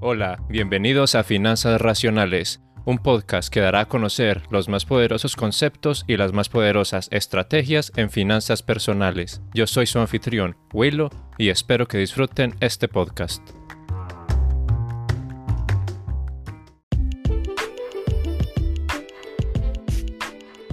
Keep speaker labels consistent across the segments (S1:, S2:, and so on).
S1: Hola, bienvenidos a Finanzas Racionales, un podcast que dará a conocer los más poderosos conceptos y las más poderosas estrategias en finanzas personales. Yo soy su anfitrión, Willow, y espero que disfruten este podcast.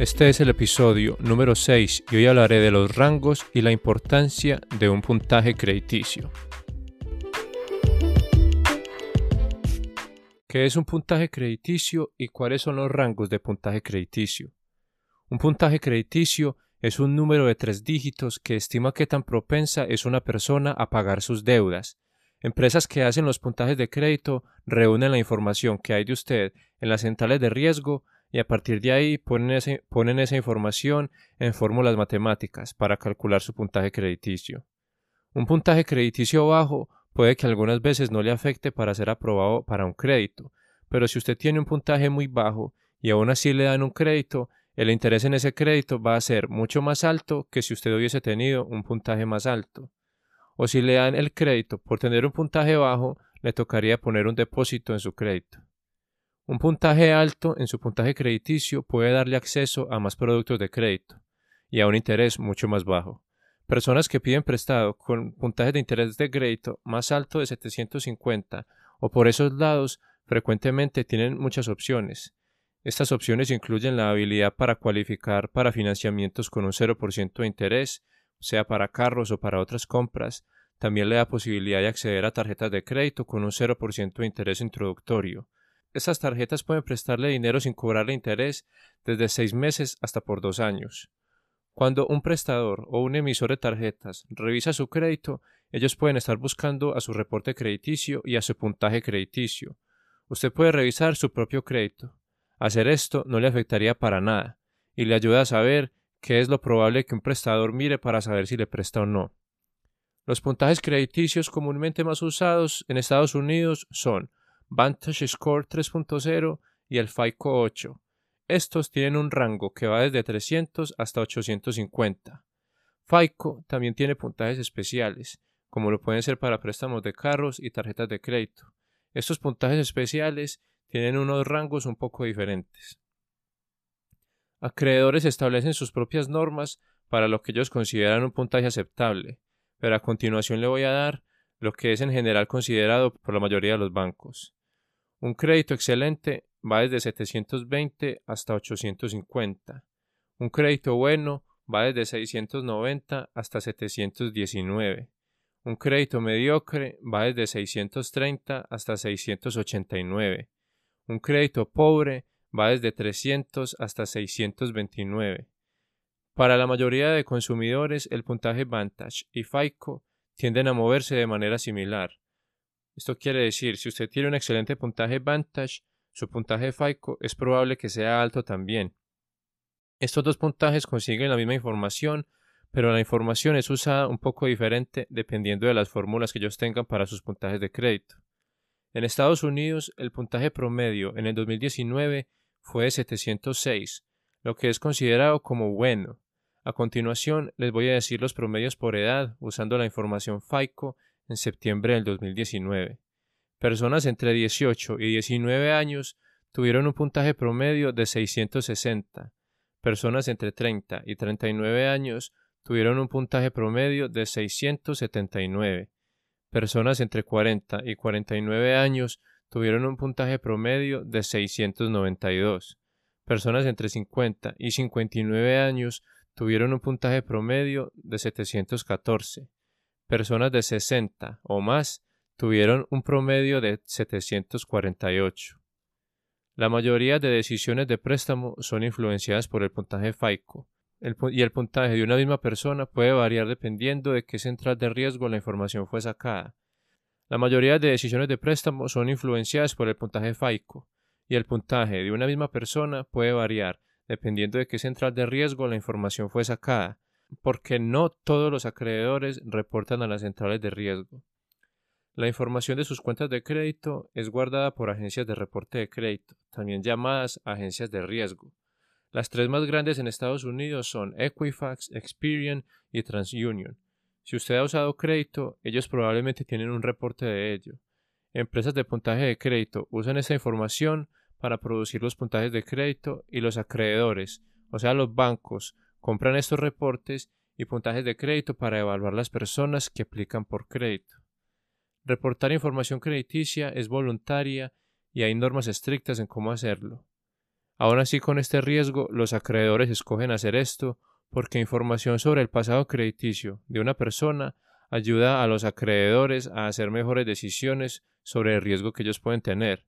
S1: Este es el episodio número 6 y hoy hablaré de los rangos y la importancia de un puntaje crediticio. ¿Qué es un puntaje crediticio y cuáles son los rangos de puntaje crediticio? Un puntaje crediticio es un número de tres dígitos que estima qué tan propensa es una persona a pagar sus deudas. Empresas que hacen los puntajes de crédito reúnen la información que hay de usted en las centrales de riesgo y a partir de ahí ponen, ponen esa información en fórmulas matemáticas para calcular su puntaje crediticio. Un puntaje crediticio bajo puede que algunas veces no le afecte para ser aprobado para un crédito, pero si usted tiene un puntaje muy bajo y aún así le dan un crédito, el interés en ese crédito va a ser mucho más alto que si usted hubiese tenido un puntaje más alto. O si le dan el crédito por tener un puntaje bajo, le tocaría poner un depósito en su crédito. Un puntaje alto en su puntaje crediticio puede darle acceso a más productos de crédito y a un interés mucho más bajo. Personas que piden prestado con puntajes de interés de crédito más alto de 750 o por esos lados frecuentemente tienen muchas opciones. Estas opciones incluyen la habilidad para cualificar para financiamientos con un 0% de interés, sea para carros o para otras compras. También le da posibilidad de acceder a tarjetas de crédito con un 0% de interés introductorio. Estas tarjetas pueden prestarle dinero sin cobrarle interés desde seis meses hasta por dos años. Cuando un prestador o un emisor de tarjetas revisa su crédito, ellos pueden estar buscando a su reporte crediticio y a su puntaje crediticio. Usted puede revisar su propio crédito. Hacer esto no le afectaría para nada y le ayuda a saber qué es lo probable que un prestador mire para saber si le presta o no. Los puntajes crediticios comúnmente más usados en Estados Unidos son Vantage Score 3.0 y el FICO 8. Estos tienen un rango que va desde 300 hasta 850. FICO también tiene puntajes especiales, como lo pueden ser para préstamos de carros y tarjetas de crédito. Estos puntajes especiales tienen unos rangos un poco diferentes. Acreedores establecen sus propias normas para lo que ellos consideran un puntaje aceptable, pero a continuación le voy a dar lo que es en general considerado por la mayoría de los bancos. Un crédito excelente va desde 720 hasta 850. Un crédito bueno va desde 690 hasta 719. Un crédito mediocre va desde 630 hasta 689. Un crédito pobre va desde 300 hasta 629. Para la mayoría de consumidores, el puntaje Vantage y FICO tienden a moverse de manera similar. Esto quiere decir, si usted tiene un excelente puntaje Vantage, su puntaje FICO es probable que sea alto también. Estos dos puntajes consiguen la misma información, pero la información es usada un poco diferente dependiendo de las fórmulas que ellos tengan para sus puntajes de crédito. En Estados Unidos, el puntaje promedio en el 2019 fue de 706, lo que es considerado como bueno. A continuación, les voy a decir los promedios por edad usando la información FICO en septiembre del 2019. Personas entre 18 y 19 años tuvieron un puntaje promedio de 660. Personas entre 30 y 39 años tuvieron un puntaje promedio de 679. Personas entre 40 y 49 años tuvieron un puntaje promedio de 692. Personas entre 50 y 59 años tuvieron un puntaje promedio de 714. Personas de 60 o más tuvieron un promedio de 748. La mayoría de decisiones de préstamo son influenciadas por el puntaje FICO, y el puntaje de una misma persona puede variar dependiendo de qué central de riesgo la información fue sacada. La mayoría de decisiones de préstamo son influenciadas por el puntaje FICO, y el puntaje de una misma persona puede variar dependiendo de qué central de riesgo la información fue sacada, porque no todos los acreedores reportan a las centrales de riesgo. La información de sus cuentas de crédito es guardada por agencias de reporte de crédito, también llamadas agencias de riesgo. Las tres más grandes en Estados Unidos son Equifax, Experian y TransUnion. Si usted ha usado crédito, ellos probablemente tienen un reporte de ello. empresas de puntaje de crédito usan esta información para producir los puntajes de crédito y los acreedores, o sea, los bancos, compran estos reportes y puntajes de crédito para evaluar las personas que aplican por crédito. Reportar información crediticia es voluntaria y hay normas estrictas en cómo hacerlo. Aún así, con este riesgo, los acreedores escogen hacer esto porque información sobre el pasado crediticio de una persona ayuda a los acreedores a hacer mejores decisiones sobre el riesgo que ellos pueden tener.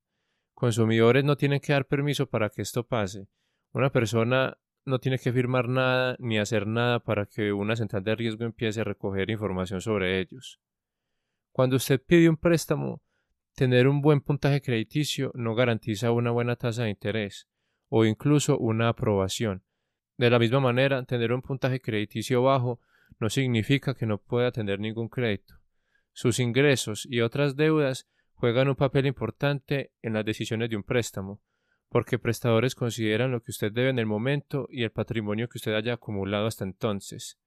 S1: Consumidores no tienen que dar permiso para que esto pase. Una persona no tiene que firmar nada ni hacer nada para que una central de riesgo empiece a recoger información sobre ellos. Cuando usted pide un préstamo, tener un buen puntaje crediticio no garantiza una buena tasa de interés o incluso una aprobación. De la misma manera, tener un puntaje crediticio bajo no significa que no pueda tener ningún crédito. Sus ingresos y otras deudas juegan un papel importante en las decisiones de un préstamo, porque prestadores consideran lo que usted debe en el momento y el patrimonio que usted haya acumulado hasta entonces.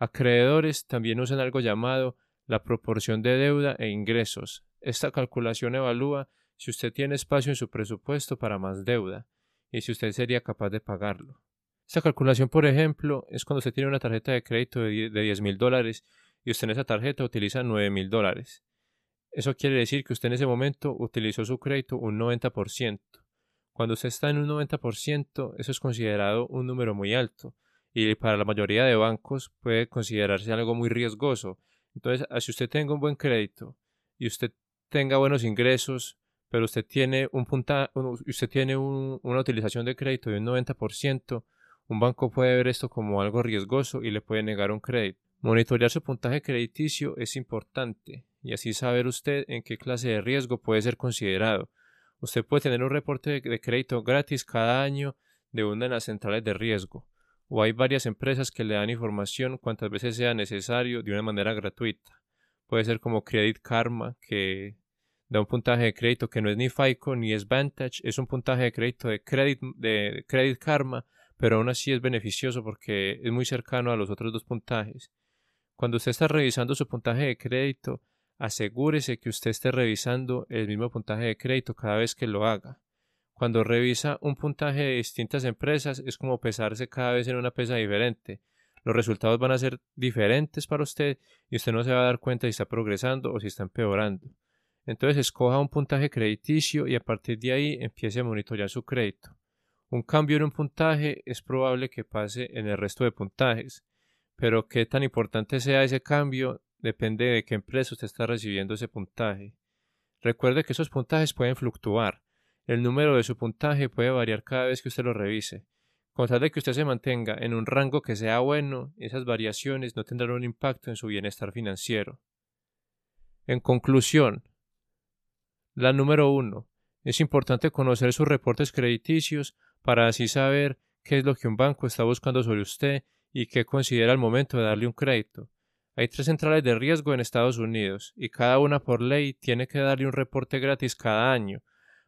S1: Acreedores también usan algo llamado la proporción de deuda e ingresos. Esta calculación evalúa si usted tiene espacio en su presupuesto para más deuda y si usted sería capaz de pagarlo. Esta calculación, por ejemplo, es cuando usted tiene una tarjeta de crédito de 10 mil dólares y usted en esa tarjeta utiliza 9 mil dólares. Eso quiere decir que usted en ese momento utilizó su crédito un 90%. Cuando usted está en un 90%, eso es considerado un número muy alto y para la mayoría de bancos puede considerarse algo muy riesgoso. Entonces, si usted tenga un buen crédito y usted tenga buenos ingresos, pero usted tiene, un punta, usted tiene una utilización de crédito de un 90%, un banco puede ver esto como algo riesgoso y le puede negar un crédito. Monitorear su puntaje crediticio es importante y así saber usted en qué clase de riesgo puede ser considerado. Usted puede tener un reporte de crédito gratis cada año de una de las centrales de riesgo, o hay varias empresas que le dan información cuantas veces sea necesario de una manera gratuita. Puede ser como Credit Karma, que da un puntaje de crédito que no es ni FICO ni es Vantage, es un puntaje de crédito de Credit, de Credit Karma, pero aún así es beneficioso porque es muy cercano a los otros dos puntajes. Cuando usted está revisando su puntaje de crédito, asegúrese que usted esté revisando el mismo puntaje de crédito cada vez que lo haga. Cuando revisa un puntaje de distintas empresas es como pesarse cada vez en una pesa diferente. Los resultados van a ser diferentes para usted y usted no se va a dar cuenta si está progresando o si está empeorando. Entonces escoja un puntaje crediticio y a partir de ahí empiece a monitorear su crédito. Un cambio en un puntaje es probable que pase en el resto de puntajes, pero qué tan importante sea ese cambio depende de qué empresa usted está recibiendo ese puntaje. Recuerde que esos puntajes pueden fluctuar. El número de su puntaje puede variar cada vez que usted lo revise. Con tal de que usted se mantenga en un rango que sea bueno, esas variaciones no tendrán un impacto en su bienestar financiero. En conclusión, la número uno. Es importante conocer sus reportes crediticios para así saber qué es lo que un banco está buscando sobre usted y qué considera al momento de darle un crédito. Hay tres centrales de riesgo en Estados Unidos y cada una por ley tiene que darle un reporte gratis cada año.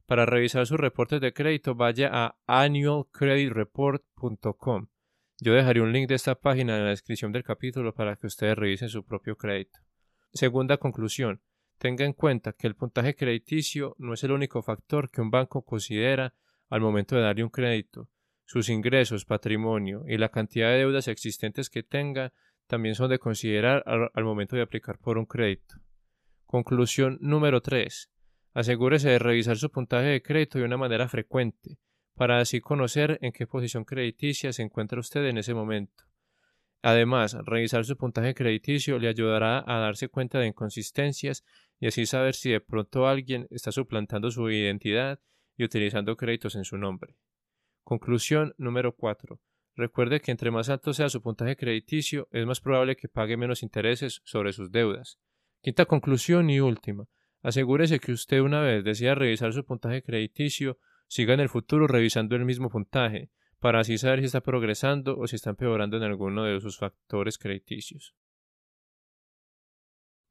S1: Para revisar sus reportes de crédito vaya a annualcreditreport.com. Yo dejaré un link de esta página en la descripción del capítulo para que ustedes revisen su propio crédito. Segunda conclusión. Tenga en cuenta que el puntaje crediticio no es el único factor que un banco considera al momento de darle un crédito. Sus ingresos, patrimonio y la cantidad de deudas existentes que tenga también son de considerar al, momento de aplicar por un crédito. Conclusión número 3. Asegúrese de revisar su puntaje de crédito de una manera frecuente, para así conocer en qué posición crediticia se encuentra usted en ese momento. Además, revisar su puntaje crediticio le ayudará a darse cuenta de inconsistencias y así saber si de pronto alguien está suplantando su identidad y utilizando créditos en su nombre. Conclusión número 4. Recuerde que entre más alto sea su puntaje crediticio, es más probable que pague menos intereses sobre sus deudas. Quinta conclusión y última. Asegúrese que usted una vez decida revisar su puntaje crediticio, siga en el futuro revisando el mismo puntaje, para así saber si está progresando o si está empeorando en alguno de sus factores crediticios.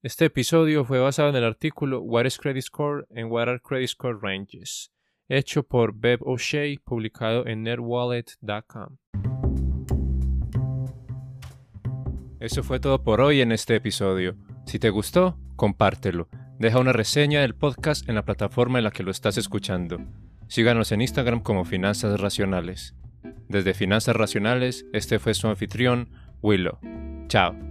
S1: Este episodio fue basado en el artículo What is Credit Score and What are Credit Score Ranges, hecho por Bev O'Shea, publicado en netwallet.com. Eso fue todo por hoy en este episodio. Si te gustó, compártelo. Deja una reseña del podcast en la plataforma en la que lo estás escuchando. Síganos en Instagram como Finanzas Racionales. Desde Finanzas Racionales, este fue su anfitrión, Willow. Chao.